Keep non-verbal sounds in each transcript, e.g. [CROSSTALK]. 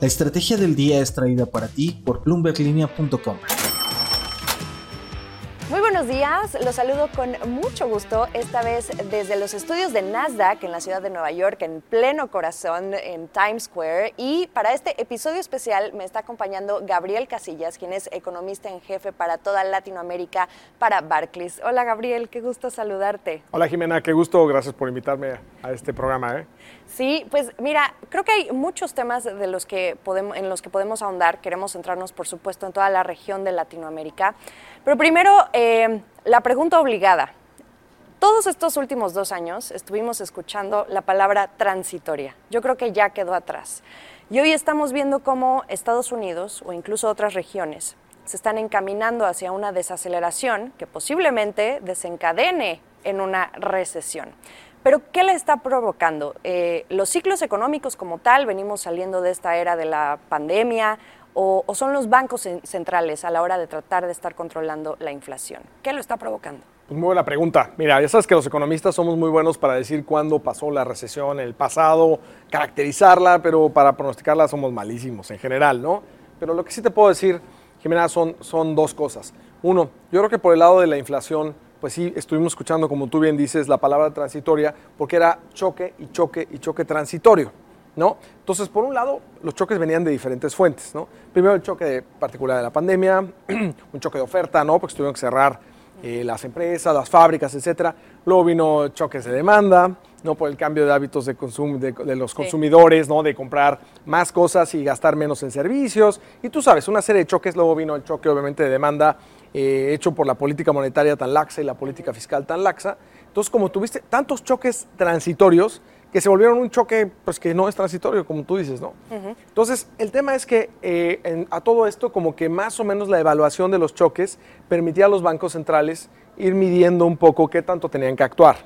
La estrategia del día es traída para ti por bloomberglinea.com. Días, los saludo con mucho gusto, esta vez desde los estudios de Nasdaq en la ciudad de Nueva York, en pleno corazón, en Times Square. Y para este episodio especial me está acompañando Gabriel Casillas, quien es economista en jefe para toda Latinoamérica para Barclays. Hola Gabriel, qué gusto saludarte. Hola Jimena, qué gusto, gracias por invitarme a este programa. ¿eh? Sí, pues mira, creo que hay muchos temas de los que podemos, en los que podemos ahondar. Queremos centrarnos, por supuesto, en toda la región de Latinoamérica. Pero primero, eh, la pregunta obligada. Todos estos últimos dos años estuvimos escuchando la palabra transitoria. Yo creo que ya quedó atrás. Y hoy estamos viendo cómo Estados Unidos o incluso otras regiones se están encaminando hacia una desaceleración que posiblemente desencadene en una recesión. Pero ¿qué le está provocando? Eh, los ciclos económicos como tal, venimos saliendo de esta era de la pandemia, o, son los bancos centrales a la hora de tratar de estar controlando la inflación? ¿Qué lo está provocando? Pues muy buena pregunta. Mira, ya sabes que los economistas somos muy buenos para decir cuándo pasó la recesión el pasado, caracterizarla, pero para pronosticarla somos malísimos en general, ¿no? Pero lo que sí te puedo decir, Jimena, son, son dos cosas. Uno, yo creo que por el lado de la inflación, pues sí, estuvimos escuchando, como tú bien dices, la palabra transitoria, porque era choque y choque y choque transitorio, ¿no? Entonces, por un lado, los choques venían de diferentes fuentes, ¿no? Primero el choque particular de la pandemia, [CLEARS THROAT] un choque de oferta, ¿no? Porque tuvieron que cerrar eh, las empresas, las fábricas, etcétera. Luego vino choques de demanda, ¿no? Por el cambio de hábitos de, consumo, de, los consumidores, ¿no? De comprar más cosas y gastar menos en servicios. Y tú sabes, una serie de choques. Luego vino el choque, obviamente, de demanda eh, hecho por la política monetaria tan laxa y la política fiscal tan laxa. Entonces, como tuviste tantos choques transitorios, que se volvieron un choque pues, que no es transitorio, como tú dices, ¿no? Entonces, el tema es que eh, a todo esto, como que más o menos la evaluación de los choques permitía a los bancos centrales ir midiendo un poco qué tanto tenían que actuar.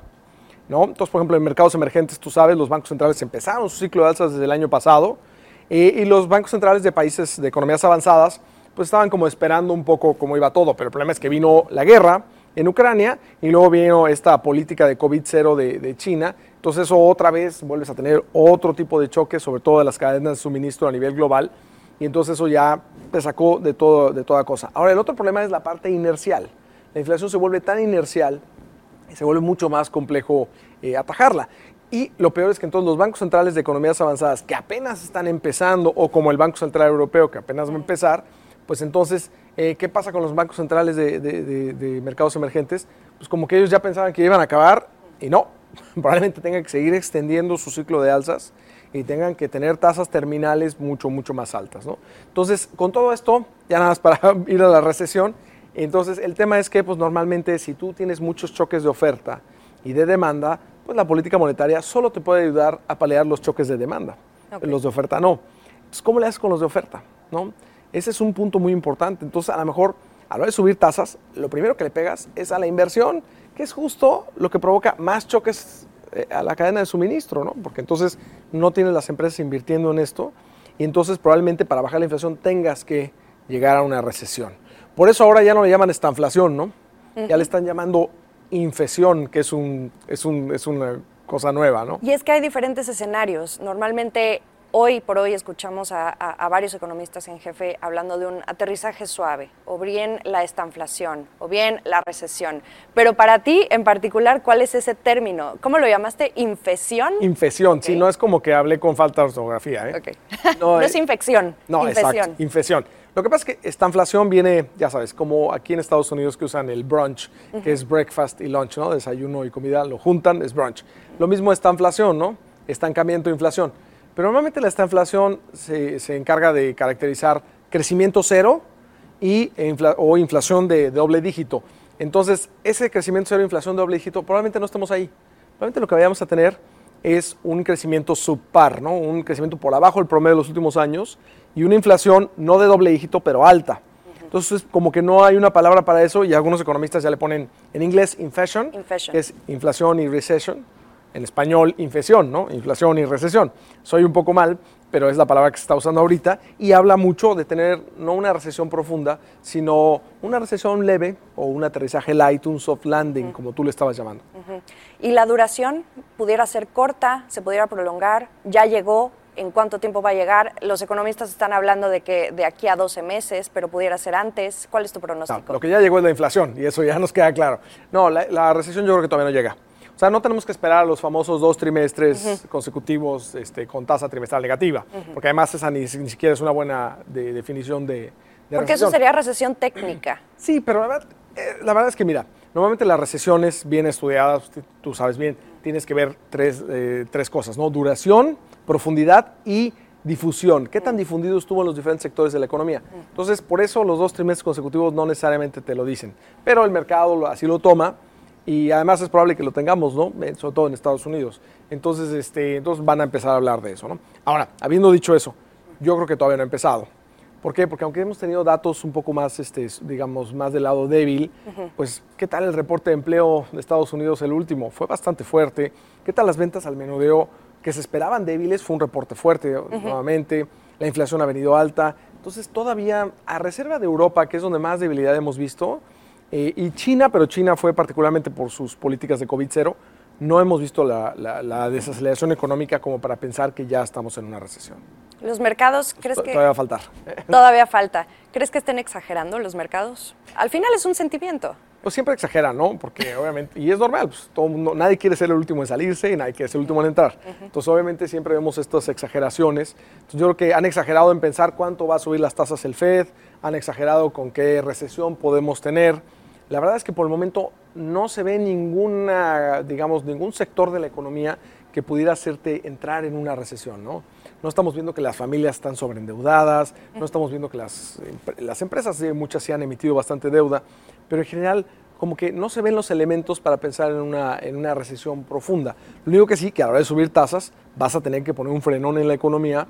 ¿no? Entonces, por ejemplo, en mercados emergentes, tú sabes, los bancos centrales empezaron su ciclo de alzas desde el año pasado eh, y los bancos centrales de países de economías avanzadas pues estaban como esperando un poco cómo iba todo, pero el problema es que vino la guerra en Ucrania y luego vino esta política de COVID-0 de, China, entonces eso otra vez vuelves a tener otro tipo de choque, sobre todo de las cadenas de suministro a nivel global, y entonces eso ya te sacó de, todo, de toda cosa. Ahora, el otro problema es la parte inercial. La inflación se vuelve tan inercial y se vuelve mucho más complejo eh, atajarla. Y lo peor es que entonces los bancos centrales de economías avanzadas que apenas están empezando, o como el Banco Central Europeo que apenas va a empezar, pues entonces, eh, ¿qué pasa con los bancos centrales de, mercados emergentes? Pues como que ellos ya pensaban que iban a acabar y no, [LAUGHS] probablemente tengan que seguir extendiendo su ciclo de alzas y tengan que tener tasas terminales mucho, mucho más altas. ¿no? Entonces, con todo esto, ya nada más para [LAUGHS] ir a la recesión, entonces el tema es que pues normalmente si tú tienes muchos choques de oferta y de demanda, pues la política monetaria solo te puede ayudar a paliar los choques de demanda, los de oferta no. Entonces, ¿cómo le haces con los de oferta? ¿no? Ese es un punto muy importante. Entonces, a lo mejor, a la hora de subir tasas, lo primero que le pegas es a la inversión, que es justo lo que provoca más choques eh, a la cadena de suministro, ¿no? Porque entonces no tienes las empresas invirtiendo en esto y entonces probablemente para bajar la inflación tengas que llegar a una recesión. Por eso ahora ya no le llaman estanflación, ¿no? Ya le están llamando inflación, que es, un, es, un, es una cosa nueva, ¿no? Y es que hay diferentes escenarios. Normalmente Hoy por hoy escuchamos a, varios economistas en jefe hablando de un aterrizaje suave, o bien la estanflación, o bien la recesión. Pero para ti en particular, ¿cuál es ese término? ¿Cómo lo llamaste? ¿Infesión? Infesión, sí, no es como que hablé con falta de ortografía. ¿eh? [LAUGHS] [LAUGHS] No, es infección. No, infesión. exacto, infección. Lo que pasa es que esta inflación viene, ya sabes, como aquí en Estados Unidos que usan el brunch, que es breakfast y lunch, ¿no? Desayuno y comida, lo juntan, es brunch. Lo mismo esta inflación, ¿no? Estancamiento, inflación. Pero normalmente la inflación se, se encarga de caracterizar crecimiento cero y, o inflación de, doble dígito. Entonces, ese crecimiento cero, inflación de doble dígito, probablemente no estemos ahí. Probablemente lo que vayamos a tener es un crecimiento subpar, ¿no? un crecimiento por abajo del promedio de los últimos años y una inflación no de doble dígito, pero alta. Entonces, como que no hay una palabra para eso y algunos economistas ya le ponen en inglés inflation, que es inflación y recession en español inflación, ¿no? Inflación y recesión. Soy un poco mal, pero es la palabra que se está usando ahorita y habla mucho de tener no una recesión profunda, sino una recesión leve o un aterrizaje light, un soft landing, como tú le estabas llamando. ¿Y la duración pudiera ser corta, se pudiera prolongar? ¿Ya llegó? ¿En cuánto tiempo va a llegar? Los economistas están hablando de que de aquí a 12 meses, pero pudiera ser antes. ¿Cuál es tu pronóstico? lo que ya llegó es la inflación y eso ya nos queda claro. No, la, recesión yo creo que todavía no llega. O sea, no tenemos que esperar a los famosos dos trimestres consecutivos este, con tasa trimestral negativa, porque además esa ni, siquiera es una buena definición de, de Porque eso sería recesión técnica. [CLEARS THROAT] Sí, pero la verdad, eh, la verdad es que mira, normalmente las recesiones bien estudiadas, tú sabes bien, tienes que ver tres, eh, tres cosas, ¿no? Duración, profundidad y difusión. ¿Qué tan difundido estuvo en los diferentes sectores de la economía? Entonces, por eso los dos trimestres consecutivos no necesariamente te lo dicen, pero el mercado así lo toma y además es probable que lo tengamos, ¿no? Eh, sobre todo en Estados Unidos. Entonces, este, entonces van a empezar a hablar de eso, ¿no? Ahora, habiendo dicho eso, yo creo que todavía no ha empezado. ¿Por qué? Porque aunque hemos tenido datos un poco más, este, digamos, más del lado débil, pues, ¿qué tal el reporte de empleo de Estados Unidos, el último? Fue bastante fuerte. ¿Qué tal las ventas al menudeo que se esperaban débiles? Fue un reporte fuerte nuevamente. La inflación ha venido alta. Entonces, todavía, a reserva de Europa, que es donde más debilidad hemos visto, eh, y China, pero China fue particularmente por sus políticas de COVID-0, no hemos visto la, la desaceleración económica como para pensar que ya estamos en una recesión. Los mercados, ¿crees que...? Todavía va a faltar. [LAUGHS] Todavía falta. ¿Crees que estén exagerando los mercados? Al final es un sentimiento. Pues siempre exageran, ¿no? Porque obviamente, y es normal, pues todo mundo, nadie quiere ser el último en salirse y nadie quiere ser el último en entrar. Entonces obviamente siempre vemos estas exageraciones. Entonces yo creo que han exagerado en pensar cuánto va a subir las tasas el Fed, han exagerado con qué recesión podemos tener. La verdad es que por el momento no se ve ninguna, digamos, ningún sector de la economía que pudiera hacerte entrar en una recesión, ¿no? No estamos viendo que las familias están sobreendeudadas, no estamos viendo que las, las empresas, muchas sí han emitido bastante deuda, pero en general como que no se ven los elementos para pensar en una, en una recesión profunda. Lo único que sí, que a la hora de subir tasas, vas a tener que poner un frenón en la economía,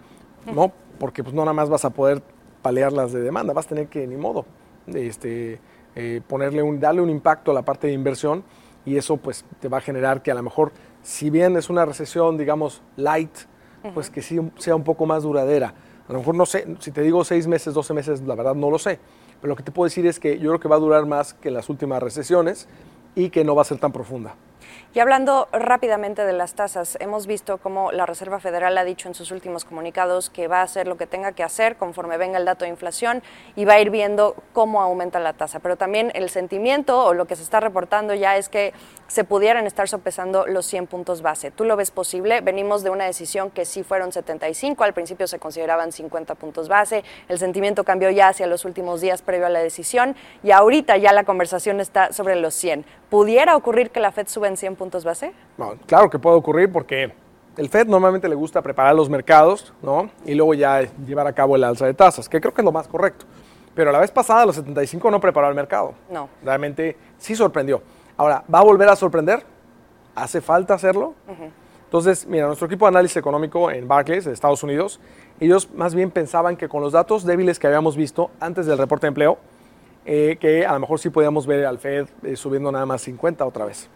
¿no? Porque pues no nada más vas a poder paliarlas de demanda, vas a tener que, ni modo, este, eh, ponerle un, darle un impacto a la parte de inversión y eso pues te va a generar que a lo mejor, si bien es una recesión, digamos, light, pues que sí sea un poco más duradera. A lo mejor no sé, si te digo seis meses, doce meses, la verdad no lo sé. Pero lo que te puedo decir es que yo creo que va a durar más que las últimas recesiones y que no va a ser tan profunda. Y hablando rápidamente de las tasas, hemos visto cómo la Reserva Federal ha dicho en sus últimos comunicados que va a hacer lo que tenga que hacer conforme venga el dato de inflación y va a ir viendo cómo aumenta la tasa. Pero también el sentimiento o lo que se está reportando ya es que se pudieran estar sopesando los 100 puntos base. ¿Tú lo ves posible? Venimos de una decisión que sí fueron 75, al principio se consideraban 50 puntos base, el sentimiento cambió ya hacia los últimos días previo a la decisión y ahorita ya la conversación está sobre los 100. ¿Pudiera ocurrir que la Fed sube en 100 puntos base? claro que puede ocurrir porque el Fed normalmente le gusta preparar los mercados, ¿no? Y luego ya llevar a cabo el alza de tasas, que creo que es lo más correcto. Pero la vez pasada, los 75 no preparó el mercado. No. Realmente sí sorprendió. Ahora, ¿va a volver a sorprender? ¿Hace falta hacerlo? Entonces, mira, nuestro equipo de análisis económico en Barclays, de Estados Unidos, ellos más bien pensaban que con los datos débiles que habíamos visto antes del reporte de empleo, eh, que a lo mejor sí podíamos ver al Fed eh, subiendo nada más 50 otra vez.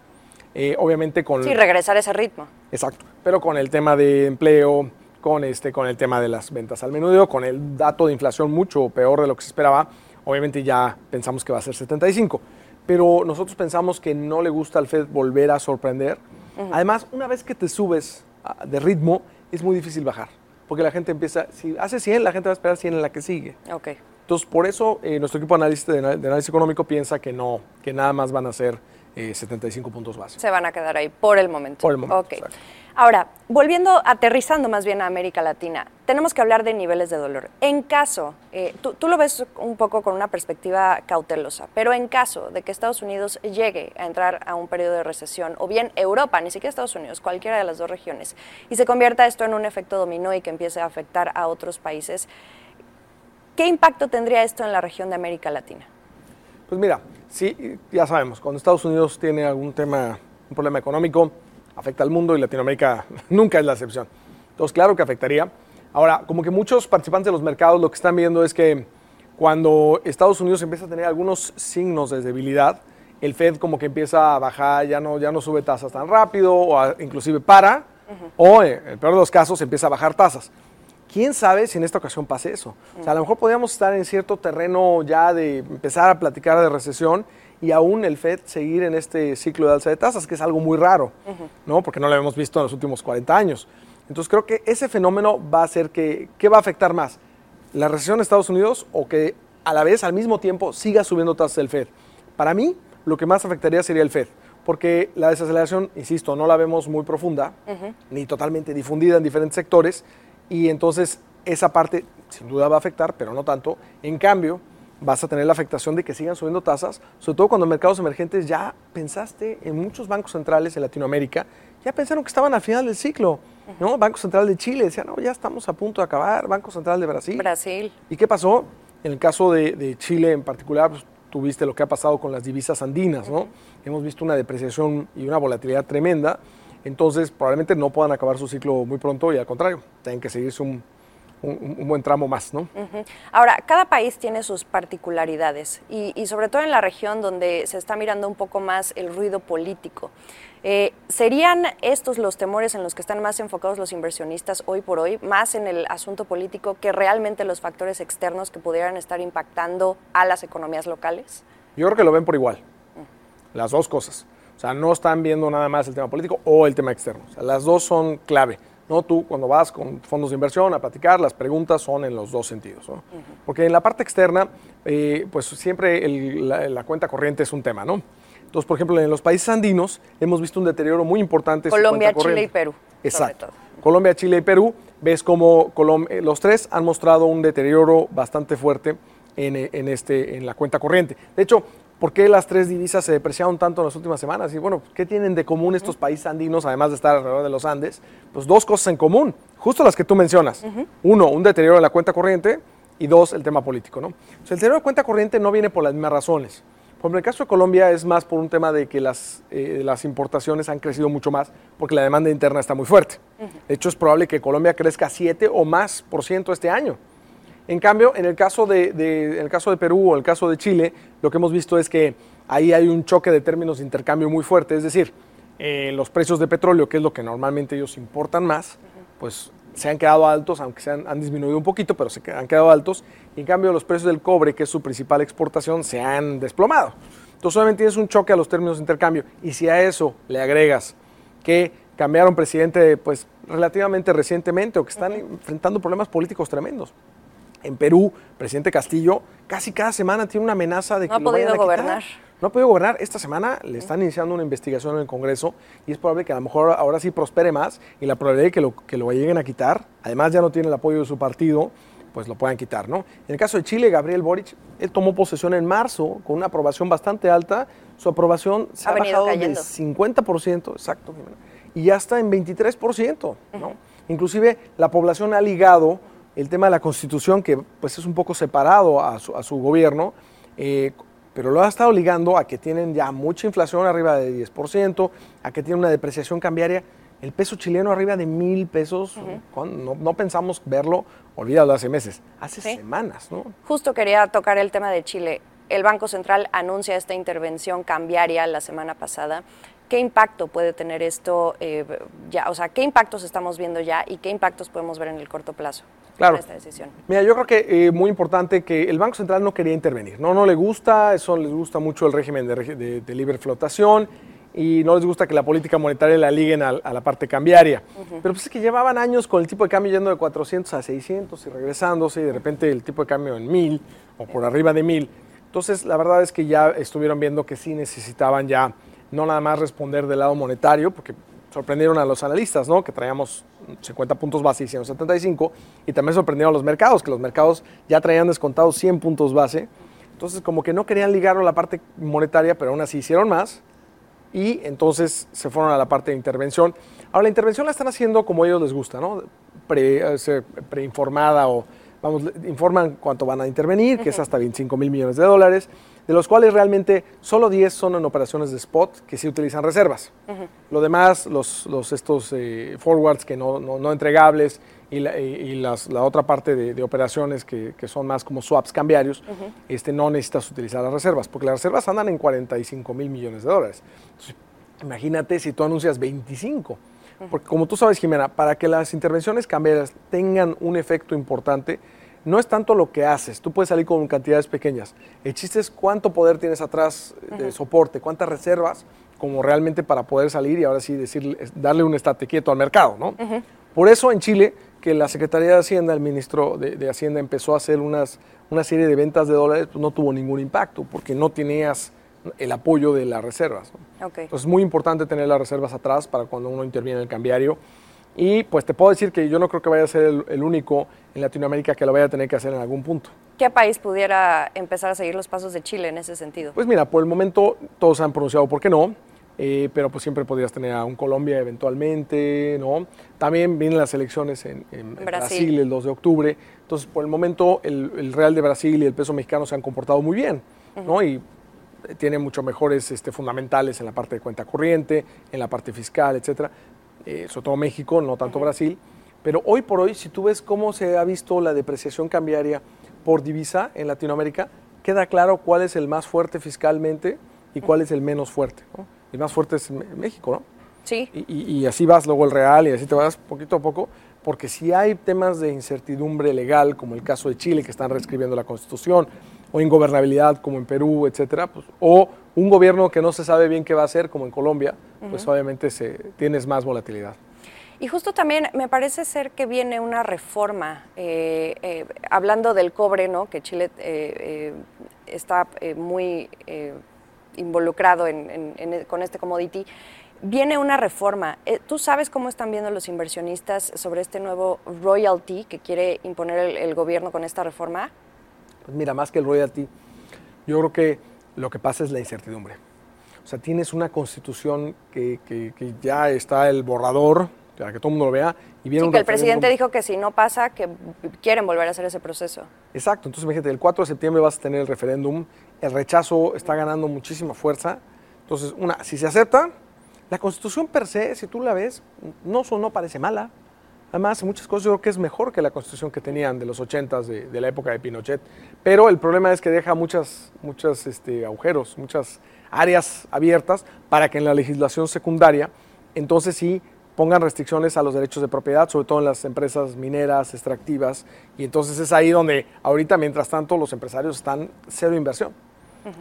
Eh, obviamente con... Sí, regresar a ese ritmo. Exacto, pero con el tema de empleo, con, este, con el tema de las ventas al menudeo, con el dato de inflación mucho peor de lo que se esperaba, obviamente ya pensamos que va a ser 75. Pero nosotros pensamos que no le gusta al Fed volver a sorprender. Además, una vez que te subes ah, de ritmo, es muy difícil bajar. Porque la gente empieza, si hace 100, la gente va a esperar 100 en la que sigue. Ok. Entonces, por eso eh, nuestro equipo de análisis, de, análisis económico piensa que no, que nada más van a ser 75 eh, puntos básicos. Se van a quedar ahí por el momento. Por el momento. Ok. Ahora, volviendo, aterrizando más bien a América Latina, tenemos que hablar de niveles de dolor. En caso, eh, tú, tú, lo ves un poco con una perspectiva cautelosa, pero en caso de que Estados Unidos llegue a entrar a un periodo de recesión, o bien Europa, ni siquiera Estados Unidos, cualquiera de las dos regiones, y se convierta esto en un efecto dominó y que empiece a afectar a otros países, ¿Qué impacto tendría esto en la región de América Latina? Pues mira, sí, ya sabemos, cuando Estados Unidos tiene algún tema, un problema económico, afecta al mundo y Latinoamérica [LAUGHS] nunca es la excepción. Entonces, claro que afectaría. Ahora, como que muchos participantes de los mercados lo que están viendo es que cuando Estados Unidos empieza a tener algunos signos de debilidad, el Fed como que empieza a bajar, ya no, ya no sube tasas tan rápido, o inclusive para, o en el peor de los casos empieza a bajar tasas. ¿Quién sabe si en esta ocasión pase eso? O sea, a lo mejor podríamos estar en cierto terreno ya de empezar a platicar de recesión y aún el Fed seguir en este ciclo de alza de tasas, que es algo muy raro, ¿no? Porque no lo hemos visto en los últimos 40 años. Entonces creo que ese fenómeno va a hacer que, ¿qué va a afectar más? ¿La recesión de Estados Unidos o que a la vez, al mismo tiempo, siga subiendo tasas el Fed? Para mí, lo que más afectaría sería el Fed, porque la desaceleración, insisto, no la vemos muy profunda, ni totalmente difundida en diferentes sectores, y entonces esa parte sin duda va a afectar, pero no tanto. En cambio, vas a tener la afectación de que sigan subiendo tasas, sobre todo cuando en mercados emergentes ya pensaste en muchos bancos centrales en Latinoamérica, ya pensaron que estaban al final del ciclo, ¿no? Banco Central de Chile decía, no, ya estamos a punto de acabar, Banco Central de Brasil. Brasil. ¿Y qué pasó? En el caso de, Chile en particular, pues, tuviste lo que ha pasado con las divisas andinas, ¿no? Hemos visto una depreciación y una volatilidad tremenda, entonces probablemente no puedan acabar su ciclo muy pronto y al contrario, tienen que seguirse un, un, buen tramo más, ¿no? Ahora, cada país tiene sus particularidades y, sobre todo en la región donde se está mirando un poco más el ruido político. Eh, ¿Serían estos los temores en los que están más enfocados los inversionistas hoy por hoy, más en el asunto político que realmente los factores externos que pudieran estar impactando a las economías locales? Yo creo que lo ven por igual, las dos cosas. O sea, no están viendo nada más el tema político o el tema externo. O sea, las dos son clave. ¿no? Tú cuando vas con fondos de inversión a platicar, las preguntas son en los dos sentidos. Porque en la parte externa, eh, pues siempre la, cuenta corriente es un tema, ¿no? Entonces, por ejemplo, en los países andinos hemos visto un deterioro muy importante. Colombia, Chile y Perú. Exacto. Colombia, Chile y Perú. Ves como eh, los tres han mostrado un deterioro bastante fuerte en, en, este, en la cuenta corriente. De hecho, ¿Por qué las tres divisas se depreciaron tanto en las últimas semanas? Y bueno, ¿qué tienen de común estos países andinos, además de estar alrededor de los Andes? Pues dos cosas en común, justo las que tú mencionas. Uno, un deterioro en la cuenta corriente y dos, el tema político. ¿no? el deterioro de cuenta corriente no viene por las mismas razones. Por ejemplo, en el caso de Colombia es más por un tema de que las, eh, las importaciones han crecido mucho más porque la demanda interna está muy fuerte. De hecho, es probable que Colombia crezca 7 o más por ciento este año. En cambio, en el caso de, el caso de Perú o el caso de Chile, lo que hemos visto es que ahí hay un choque de términos de intercambio muy fuerte, es decir, eh, los precios de petróleo, que es lo que normalmente ellos importan más, pues se han quedado altos, aunque se han, disminuido un poquito, pero se han quedado altos. Y en cambio, los precios del cobre, que es su principal exportación, se han desplomado. Entonces, obviamente tienes un choque a los términos de intercambio. Y si a eso le agregas que cambiaron presidente pues relativamente recientemente o que están enfrentando problemas políticos tremendos, en Perú, presidente Castillo, casi cada semana tiene una amenaza de que no ha podido gobernar. No ha podido gobernar. Esta semana le están iniciando una investigación en el Congreso y es probable que a lo mejor ahora sí prospere más y la probabilidad de que lo, que lo lleguen a quitar, además ya no tiene el apoyo de su partido, pues lo puedan quitar, ¿no? En el caso de Chile, Gabriel Boric, él tomó posesión en marzo con una aprobación bastante alta. Su aprobación se ha, bajado del 50%, exacto, y ya está en 23%, ¿no? Inclusive la población ha ligado el tema de la constitución, que pues es un poco separado a su, gobierno, eh, pero lo ha estado ligando a que tienen ya mucha inflación arriba de 10%, a que tienen una depreciación cambiaria. El peso chileno arriba de mil pesos, no, pensamos verlo, olvídalo hace meses, hace semanas, ¿no? Justo quería tocar el tema de Chile. El Banco Central anuncia esta intervención cambiaria la semana pasada. ¿Qué impacto puede tener esto eh, ya? O sea, ¿qué impactos estamos viendo ya y qué impactos podemos ver en el corto plazo? Claro. Esta decisión? Mira, yo creo que eh, muy importante que el Banco Central no quería intervenir. No, no le gusta, eso les gusta mucho el régimen de, libre flotación y no les gusta que la política monetaria la liguen a, la parte cambiaria. Pero pues es que llevaban años con el tipo de cambio yendo de 400 a 600 y regresándose y de repente el tipo de cambio en 1000 o por arriba de 1000. Entonces, la verdad es que ya estuvieron viendo que sí necesitaban ya no nada más responder del lado monetario, porque sorprendieron a los analistas, ¿no? que traíamos 50 puntos base y 175, y también sorprendieron a los mercados, que los mercados ya traían descontados 100 puntos base. Entonces, como que no querían ligarlo a la parte monetaria, pero aún así hicieron más, y entonces se fueron a la parte de intervención. Ahora, la intervención la están haciendo como ellos les gusta, ¿no? Eh, preinformada o, vamos, informan cuánto van a intervenir, que es hasta 25 mil millones de dólares de los cuales realmente solo 10 son en operaciones de spot que sí utilizan reservas. Lo demás, los, los estos eh, forwards que no, no, entregables y, la, y las, la, otra parte de, operaciones que, que, son más como swaps cambiarios, este, no necesitas utilizar las reservas, porque las reservas andan en 45 mil millones de dólares. imagínate si tú anuncias 25. Porque como tú sabes, Jimena, para que las intervenciones cambiarias tengan un efecto importante, no es tanto lo que haces, tú puedes salir con cantidades pequeñas. El chiste es cuánto poder tienes atrás de soporte, cuántas reservas como realmente para poder salir y ahora sí decir, darle un estate quieto al mercado, ¿no? Por eso en Chile, que la Secretaría de Hacienda, el ministro de, Hacienda empezó a hacer unas, una serie de ventas de dólares, pues no tuvo ningún impacto, porque no tenías el apoyo de las reservas. Entonces es muy importante tener las reservas atrás para cuando uno interviene en el cambiario. Y pues te puedo decir que yo no creo que vaya a ser el, único en Latinoamérica que lo vaya a tener que hacer en algún punto. ¿Qué país pudiera empezar a seguir los pasos de Chile en ese sentido? Pues mira, por el momento todos han pronunciado por qué no. Eh, pero pues siempre podrías tener a un Colombia eventualmente, ¿no? También vienen las elecciones en, Brasil. el 2 de octubre, entonces por el momento el, Real de Brasil y el peso mexicano se han comportado muy bien, ¿no? Y tienen mucho mejores este, fundamentales en la parte de cuenta corriente, en la parte fiscal, etcétera, eh, sobre todo México, no tanto Brasil, pero hoy por hoy, si tú ves cómo se ha visto la depreciación cambiaria por divisa en Latinoamérica, queda claro cuál es el más fuerte fiscalmente y cuál es el menos fuerte, ¿no? el más fuerte es México, ¿no? Sí. Y, así vas luego el real y así te vas poquito a poco, porque si hay temas de incertidumbre legal, como el caso de Chile, que están reescribiendo la constitución, o ingobernabilidad, como en Perú, etcétera, pues, o un gobierno que no se sabe bien qué va a hacer, como en Colombia, pues obviamente se, tienes más volatilidad. Y justo también me parece ser que viene una reforma, eh, eh, hablando del cobre, ¿no? que Chile eh, está muy involucrado con este commodity, viene una reforma. ¿Tú sabes cómo están viendo los inversionistas sobre este nuevo royalty que quiere imponer el, gobierno con esta reforma? Pues mira, más que el royalty, yo creo que lo que pasa es la incertidumbre. O sea, tienes una constitución que, ya está el borrador, para que todo el mundo lo vea, y viene sí, que el presidente dijo que si no pasa, que quieren volver a hacer ese proceso. Exacto, entonces imagínate, el 4 de septiembre vas a tener el referéndum el rechazo está ganando muchísima fuerza. Entonces, una, si se acepta, la constitución per se, si tú la ves, no, no parece mala. Además, muchas cosas yo creo que es mejor que la constitución que tenían de los 80 de, de la época de Pinochet. Pero el problema es que deja muchas, muchas este, agujeros, muchas áreas abiertas para que en la legislación secundaria, entonces sí pongan restricciones a los derechos de propiedad, sobre todo en las empresas mineras, extractivas. Y entonces es ahí donde ahorita, mientras tanto, los empresarios están cero inversión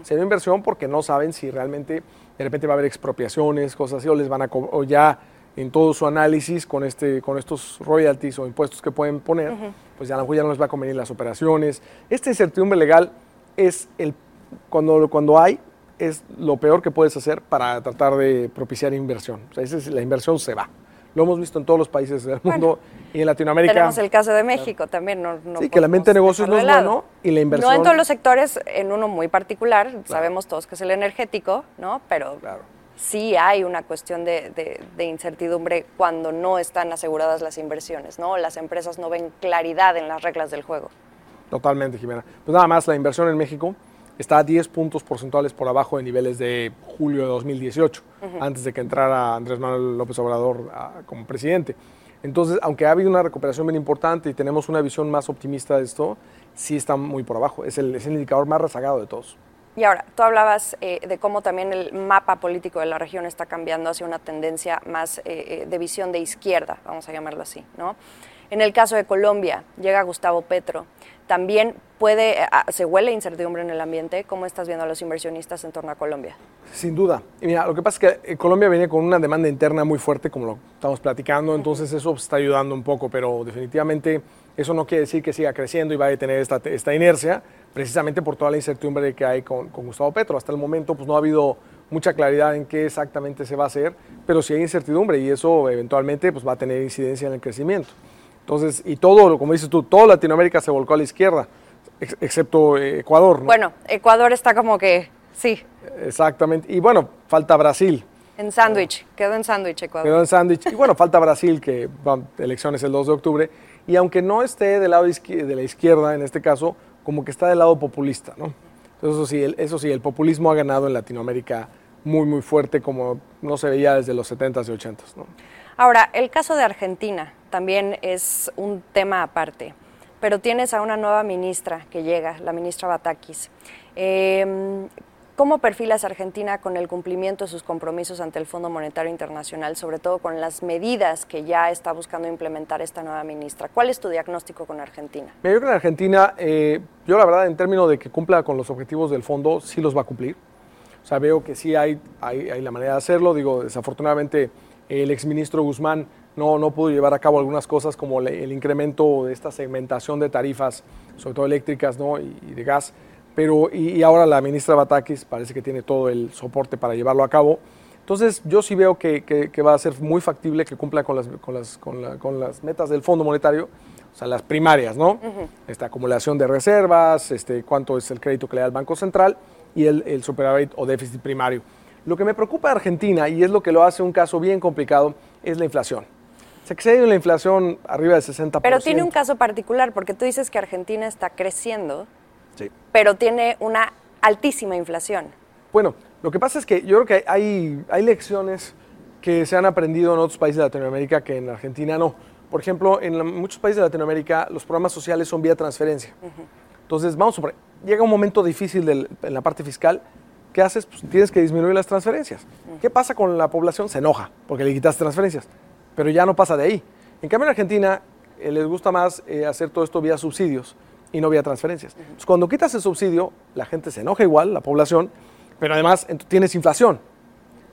se inversión porque no saben si realmente de repente va a haber expropiaciones, cosas así, o les van a o ya en todo su análisis con este con estos royalties o impuestos que pueden poner, pues ya a lo mejor ya no les va a convenir las operaciones. Esta incertidumbre legal es el cuando cuando hay es lo peor que puedes hacer para tratar de propiciar inversión. O sea, es, la inversión se va. Lo hemos visto en todos los países del mundo y en Latinoamérica. Tenemos el caso de México también. No, sí, que la mente de negocios no es bueno y la inversión. No en todos los sectores, en uno muy particular, sabemos todos que es el energético, ¿no? Pero sí hay una cuestión de, incertidumbre cuando no están aseguradas las inversiones, ¿no? Las empresas no ven claridad en las reglas del juego. Totalmente, Jimena. Pues nada más, la inversión en México está a 10 puntos porcentuales por abajo de niveles de julio de 2018, antes de que entrara Andrés Manuel López Obrador como presidente. Entonces, aunque ha habido una recuperación bien importante y tenemos una visión más optimista de esto, sí está muy por abajo. Es el, es el indicador más rezagado de todos. Y ahora, tú hablabas eh, de cómo también el mapa político de la región está cambiando hacia una tendencia más eh, eh, de visión de izquierda, vamos a llamarlo así, ¿no? En el caso de Colombia, llega Gustavo Petro. También puede, ah, se huele incertidumbre en el ambiente. ¿Cómo estás viendo a los inversionistas en torno a Colombia? Sin duda. Y mira, lo que pasa es que eh, Colombia viene con una demanda interna muy fuerte, como lo estamos platicando, entonces eso está ayudando un poco, pero definitivamente eso no quiere decir que siga creciendo y vaya a tener esta, esta inercia, precisamente por toda la incertidumbre que hay con, con, Gustavo Petro. Hasta el momento pues no ha habido mucha claridad en qué exactamente se va a hacer, pero sí hay incertidumbre y eso eventualmente pues va a tener incidencia en el crecimiento. Entonces, y todo, como dices tú, toda Latinoamérica se volcó a la izquierda, excepto eh, Ecuador. ¿no? Bueno, Ecuador está como que, sí. Exactamente. Y bueno, falta Brasil. En sándwich, quedó en sándwich Ecuador. Quedó en sándwich. Y bueno, falta Brasil, que va elecciones el 2 de octubre. Y aunque no esté del lado de la izquierda, en este caso, como que está del lado populista, ¿no? Eso sí, el, eso sí, el populismo ha ganado en Latinoamérica muy, muy fuerte, como no se veía desde los 70s y 80s, ¿no? Ahora, el caso de Argentina también es un tema aparte, pero tienes a una nueva ministra que llega, la ministra Batakis. Em, ¿Cómo perfilas Argentina con el cumplimiento de sus compromisos ante el Fondo Monetario Internacional, sobre todo con las medidas que ya está buscando implementar esta nueva ministra? ¿Cuál es tu diagnóstico con Argentina? Yo creo que Argentina, eh, yo la verdad, en términos de que cumpla con los objetivos del fondo, sí los va a cumplir. O sea, veo que sí hay, hay, hay la manera de hacerlo. Digo, desafortunadamente el exministro Guzmán no, no pudo llevar a cabo algunas cosas como el incremento de esta segmentación de tarifas, sobre todo eléctricas ¿no? y, de gas. Pero, y, ahora la ministra Batakis parece que tiene todo el soporte para llevarlo a cabo. Entonces, yo sí veo que, que, va a ser muy factible que cumpla con las, con las, con, las metas del Fondo Monetario, o sea, las primarias, ¿no? Esta acumulación de reservas, este, cuánto es el crédito que le da el Banco Central y el, el superávit o déficit primario. Lo que me preocupa de Argentina, y es lo que lo hace un caso bien complicado, es la inflación. Se excede la inflación arriba del 60%. Pero tiene un caso particular, porque tú dices que Argentina está creciendo, pero tiene una altísima inflación. Bueno, lo que pasa es que yo creo que hay, hay lecciones que se han aprendido en otros países de Latinoamérica que en Argentina no. Por ejemplo, en muchos países de Latinoamérica los programas sociales son vía transferencia. Entonces, vamos a llega un momento difícil en la parte fiscal, ¿qué haces? Pues tienes que disminuir las transferencias. ¿Qué pasa con la población? Se enoja porque le quitas transferencias pero ya no pasa de ahí. En cambio, en Argentina eh, les gusta más eh, hacer todo esto vía subsidios y no vía transferencias. Entonces, cuando quitas el subsidio, la gente se enoja igual, la población, pero además tienes inflación.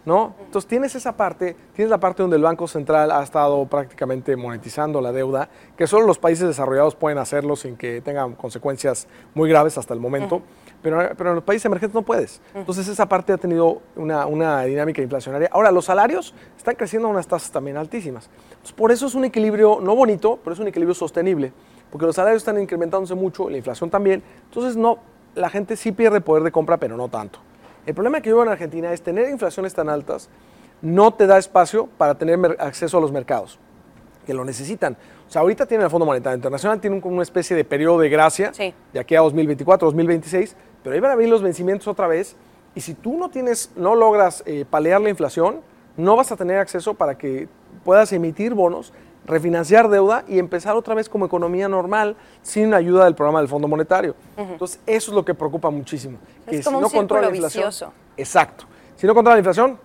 ¿No? Entonces tienes esa parte, tienes la parte donde el Banco Central ha estado prácticamente monetizando la deuda, que solo los países desarrollados pueden hacerlo sin que tengan consecuencias muy graves hasta el momento pero, en los países emergentes no puedes. Entonces esa parte ha tenido una, dinámica inflacionaria. Ahora, los salarios están creciendo a unas tasas también altísimas. por eso es un equilibrio no bonito, pero es un equilibrio sostenible, porque los salarios están incrementándose mucho, la inflación también. Entonces no, la gente sí pierde poder de compra, pero no tanto. El problema que yo en Argentina es tener inflaciones tan altas no te da espacio para tener acceso a los mercados que lo necesitan. O sea, ahorita tiene el Fondo Monetario Internacional, tiene una especie de periodo de gracia de aquí a 2024, 2026, pero ahí van a venir los vencimientos otra vez y si tú no tienes, no logras eh, palear la inflación, no vas a tener acceso para que puedas emitir bonos, refinanciar deuda y empezar otra vez como economía normal sin ayuda del programa del Fondo Monetario. Entonces, eso es lo que preocupa muchísimo. Es que como si no controla la inflación, vicioso. exacto. Si no controla la inflación,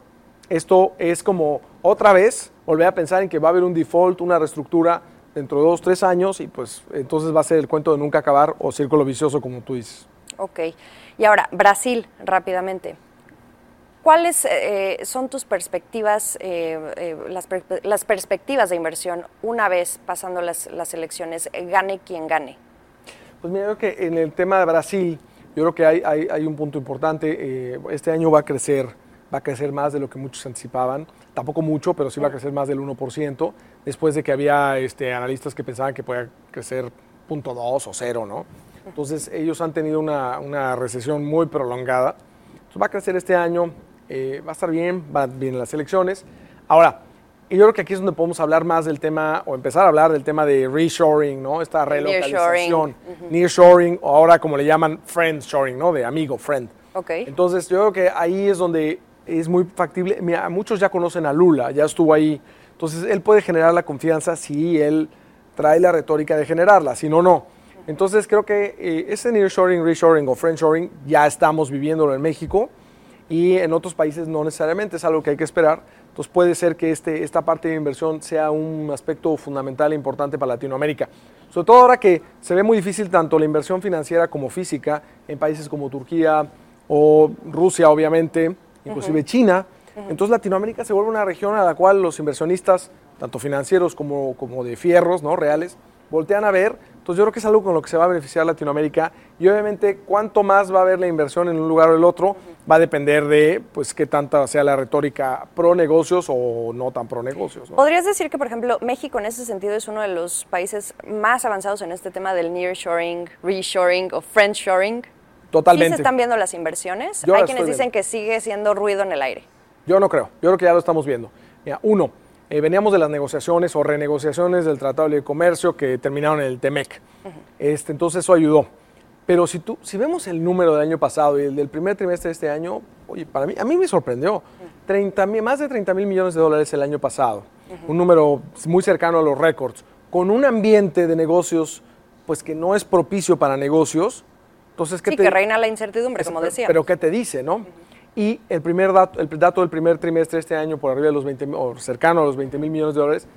esto es como otra vez volver a pensar en que va a haber un default, una reestructura dentro de dos, tres años y pues entonces va a ser el cuento de nunca acabar o círculo vicioso como tú dices. Ok. Y ahora, Brasil, rápidamente. ¿Cuáles eh, son tus perspectivas, eh, eh, las, perspectivas de inversión una vez pasando las, elecciones, gane quien gane? Pues mira, creo que en el tema de Brasil, yo creo que hay, un punto importante. este año va a crecer, va a crecer más de lo que muchos anticipaban. Tampoco mucho, pero sí va a crecer más del 1%, después de que había este, analistas que pensaban que podía crecer 0.2 o 0, ¿no? Entonces ellos han tenido una, recesión muy prolongada. Entonces va a crecer este año, eh, va a estar bien, van bien las elecciones. Ahora, yo creo que aquí es donde podemos hablar más del tema, o empezar a hablar del tema de reshoring, ¿no? Esta relocalización, nearshoring, o ahora como le llaman friendshoring, ¿no? De amigo, friend. Okay. Entonces yo creo que ahí es donde es muy factible. Mira, muchos ya conocen a Lula, ya estuvo ahí. Entonces él puede generar la confianza si él trae la retórica de generarla, si no, no. Entonces creo que eh, ese nearshoring, reshoring o friendshoring ya estamos viviéndolo en México y en otros países no necesariamente, es algo que hay que esperar. Entonces puede ser que este, esta parte de inversión sea un aspecto fundamental e importante para Latinoamérica. Sobre todo ahora que se ve muy difícil tanto la inversión financiera como física en países como Turquía o Rusia, obviamente, inclusive China. Entonces Latinoamérica se vuelve una región a la cual los inversionistas, tanto financieros como, como de fierros, ¿no? reales, voltean a ver entonces yo creo que es algo con lo que se va a beneficiar Latinoamérica y obviamente cuánto más va a haber la inversión en un lugar o el otro va a depender de pues qué tanta sea la retórica pro negocios o no tan pro negocios. ¿Podrías decir que, por ejemplo, México en ese sentido es uno de los países más avanzados en este tema del nearshoring, reshoring o friendshoring? Totalmente. ¿Sí se están viendo las inversiones? Hay quienes dicen que sigue siendo ruido en el aire. Yo no creo. Yo creo que ya lo estamos viendo. Mira, uno, eh, veníamos de las negociaciones o renegociaciones del Tratado de Comercio que terminaron en el TEMEC. este, entonces eso ayudó. Pero si, tú, si vemos el número del año pasado y el del primer trimestre de este año, oye, para mí, a mí me sorprendió. 30, más de 30 mil millones de dólares el año pasado. Un número muy cercano a los récords. Con un ambiente de negocios pues que no es propicio para negocios. Entonces, ¿qué sí, que reina la incertidumbre, como decía. Pero ¿qué te dice, no? Y el primer dato, el dato del primer trimestre este año por arriba de los 20 o cercano a los 20 mil millones de dólares,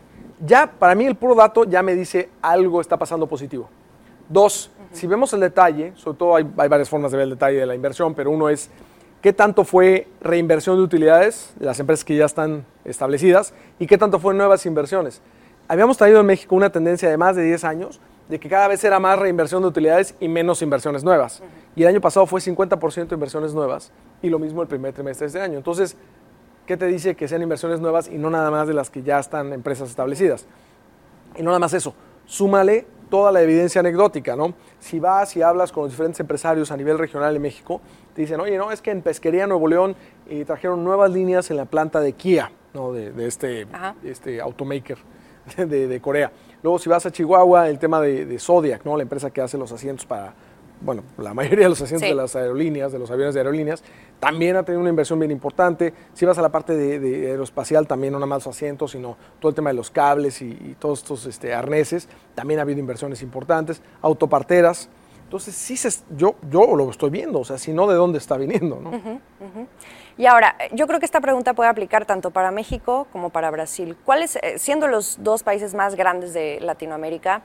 ya para mí el puro dato ya me dice algo está pasando positivo. Dos, si vemos el detalle, sobre todo hay, varias formas de ver el detalle de la inversión, pero uno es qué tanto fue reinversión de utilidades de las empresas que ya están establecidas y qué tanto fue nuevas inversiones. Habíamos traído en México una tendencia de más de 10 años de que cada vez era más reinversión de utilidades y menos inversiones nuevas. Y el año pasado fue 50% de inversiones nuevas y lo mismo el primer trimestre de este año. Entonces, ¿qué te dice que sean inversiones nuevas y no nada más de las que ya están empresas establecidas? Y no nada más eso, súmale toda la evidencia anecdótica, ¿no? Si vas y hablas con los diferentes empresarios a nivel regional en México, te dicen, oye, no, es que en Pesquería Nuevo León eh, trajeron nuevas líneas en la planta de Kia, ¿no? De, este, este automaker [LAUGHS] de, de, Corea. Luego, si vas a Chihuahua, el tema de, de Zodiac, ¿no? La empresa que hace los asientos para, bueno, la mayoría de los asientos de las aerolíneas, de los aviones de aerolíneas, también ha tenido una inversión bien importante. Si vas a la parte de, aeroespacial, también no nada más los asientos, sino todo el tema de los cables y, todos estos este, arneses, también ha habido inversiones importantes. Autoparteras. Entonces, sí, se, yo, yo lo estoy viendo, o sea, si no, ¿de dónde está viniendo? ¿no? Y ahora, yo creo que esta pregunta puede aplicar tanto para México como para Brasil. ¿Cuáles, eh, siendo los dos países más grandes de Latinoamérica,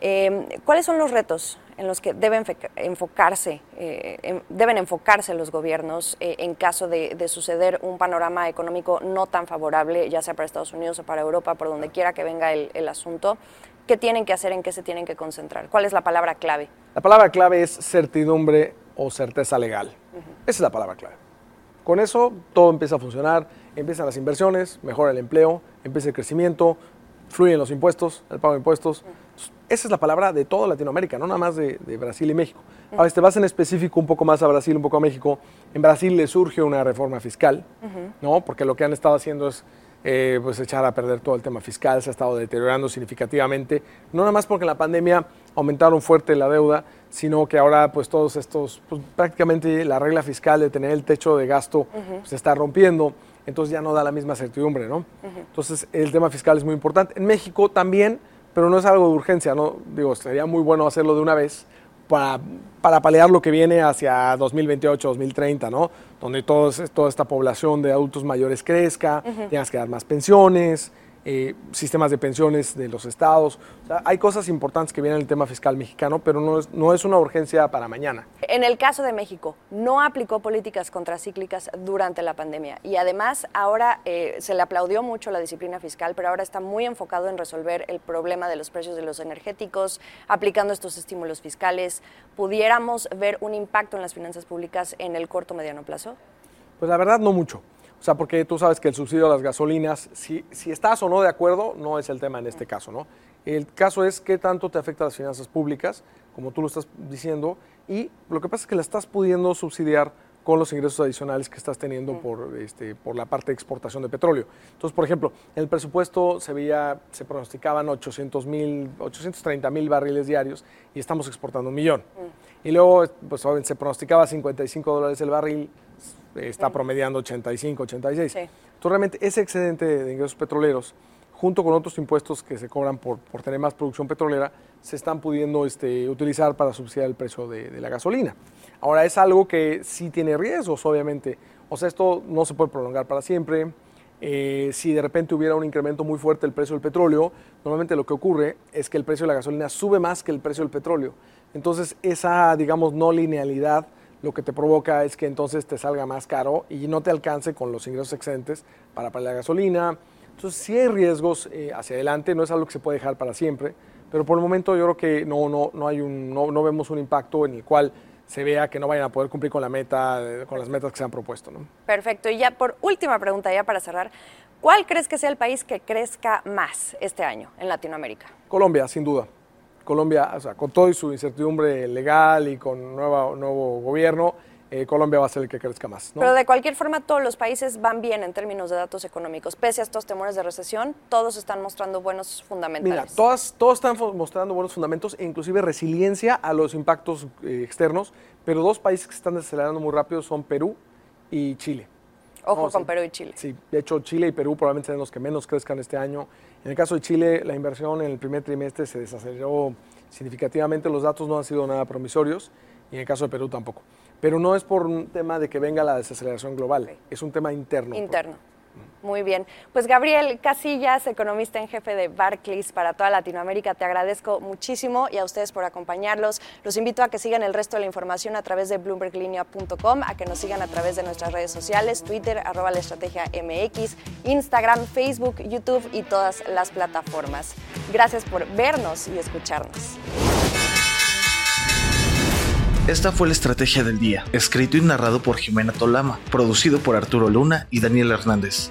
Em, ¿Cuáles son los retos en los que deben enfocarse, eh, deben enfocarse los gobiernos eh, en caso de, suceder un panorama económico no tan favorable, ya sea para Estados Unidos o para Europa, por donde quiera que venga el, asunto? ¿Qué tienen que hacer, en qué se tienen que concentrar? ¿Cuál es la palabra clave? La palabra clave es certidumbre o certeza legal. Esa es la palabra clave. Con eso todo empieza a funcionar, empiezan las inversiones, mejora el empleo, empieza el crecimiento, fluyen los impuestos, el pago de impuestos. Esa es la palabra de toda Latinoamérica, no nada más de, Brasil y México. Ahora, si te vas en específico un poco más a Brasil, un poco a México, en Brasil le surge una reforma fiscal, ¿no? Porque lo que han estado haciendo es eh, pues echar a perder todo el tema fiscal, se ha estado deteriorando significativamente, no nada más porque en la pandemia aumentaron fuerte la deuda, sino que ahora pues todos estos, pues, prácticamente la regla fiscal de tener el techo de gasto se está rompiendo, entonces ya no da la misma certidumbre, ¿no? Entonces el tema fiscal es muy importante. En México también pero no es algo de urgencia, ¿no? Digo, sería muy bueno hacerlo de una vez para, para paliar lo que viene hacia 2028, 2030, ¿no? Donde toda esta población de adultos mayores crezca, tengas que dar más pensiones, eh, sistemas de pensiones de los estados. hay cosas importantes que vienen en el tema fiscal mexicano, pero no es, no es una urgencia para mañana. En el caso de México, no aplicó políticas contracíclicas durante la pandemia y además ahora eh, se le aplaudió mucho la disciplina fiscal, pero ahora está muy enfocado en resolver el problema de los precios de los energéticos, aplicando estos estímulos fiscales. ¿Pudiéramos ver un impacto en las finanzas públicas en el corto mediano plazo? Pues la verdad no mucho. O sea, porque tú sabes que el subsidio a las gasolinas, si, si estás o no de acuerdo, no es el tema en este caso, ¿no? El caso es qué tanto te afecta a las finanzas públicas, como tú lo estás diciendo, y lo que pasa es que la estás pudiendo subsidiar con los ingresos adicionales que estás teniendo por, este, por la parte de exportación de petróleo. Entonces, por ejemplo, en el presupuesto se veía, se pronosticaban 800 mil, 830 mil barriles diarios y estamos exportando un millón. Y luego, pues se pronosticaba 55 dólares el barril, está promediando 85, 86. Entonces, realmente ese excedente de ingresos petroleros, junto con otros impuestos que se cobran por, por tener más producción petrolera, se están pudiendo este, utilizar para subsidiar el precio de, la gasolina. Ahora, es algo que sí tiene riesgos, obviamente. O sea, esto no se puede prolongar para siempre. Eh, si de repente hubiera un incremento muy fuerte del precio del petróleo, normalmente lo que ocurre es que el precio de la gasolina sube más que el precio del petróleo. Entonces, esa, digamos, no linealidad lo que te provoca es que entonces te salga más caro y no te alcance con los ingresos excedentes para pagar la gasolina. Entonces sí hay riesgos eh, hacia adelante, no es algo que se puede dejar para siempre, pero por el momento yo creo que no, no, no, hay un, no, no vemos un impacto en el cual se vea que no vayan a poder cumplir con la meta, con las metas que se han propuesto. ¿no? Perfecto. Y ya por última pregunta, ya para cerrar, ¿cuál crees que sea el país que crezca más este año en Latinoamérica? Colombia, sin duda. Colombia, o sea, con todo y su incertidumbre legal y con nueva, nuevo gobierno, eh, Colombia va a ser el que crezca más. Pero de cualquier forma, todos los países van bien en términos de datos económicos. Pese a estos temores de recesión, todos están mostrando buenos fundamentos. Mira, todas, todos están mostrando buenos fundamentos e inclusive resiliencia a los impactos eh, externos, pero dos países que están acelerando muy rápido son Perú y Chile. Ojo con Perú y Chile. Sí, de hecho Chile y Perú probablemente sean los que menos crezcan este año. En el caso de Chile, la inversión en el primer trimestre se desaceleró significativamente, los datos no han sido nada promisorios y en el caso de Perú tampoco. Pero no es por un tema de que venga la desaceleración global, es un tema interno. Interno. Muy bien. Pues Gabriel Casillas, economista en jefe de Barclays para toda Latinoamérica, te agradezco muchísimo y a ustedes por acompañarlos. Los invito a que sigan el resto de la información a través de bloomberglinea.com, a que nos sigan a través de nuestras redes sociales, Twitter, arroba la estrategia MX, Instagram, Facebook, YouTube y todas las plataformas. Gracias por vernos y escucharnos. Esta fue la estrategia del día, escrito y narrado por Jimena Tolama, producido por Arturo Luna y Daniel Hernández.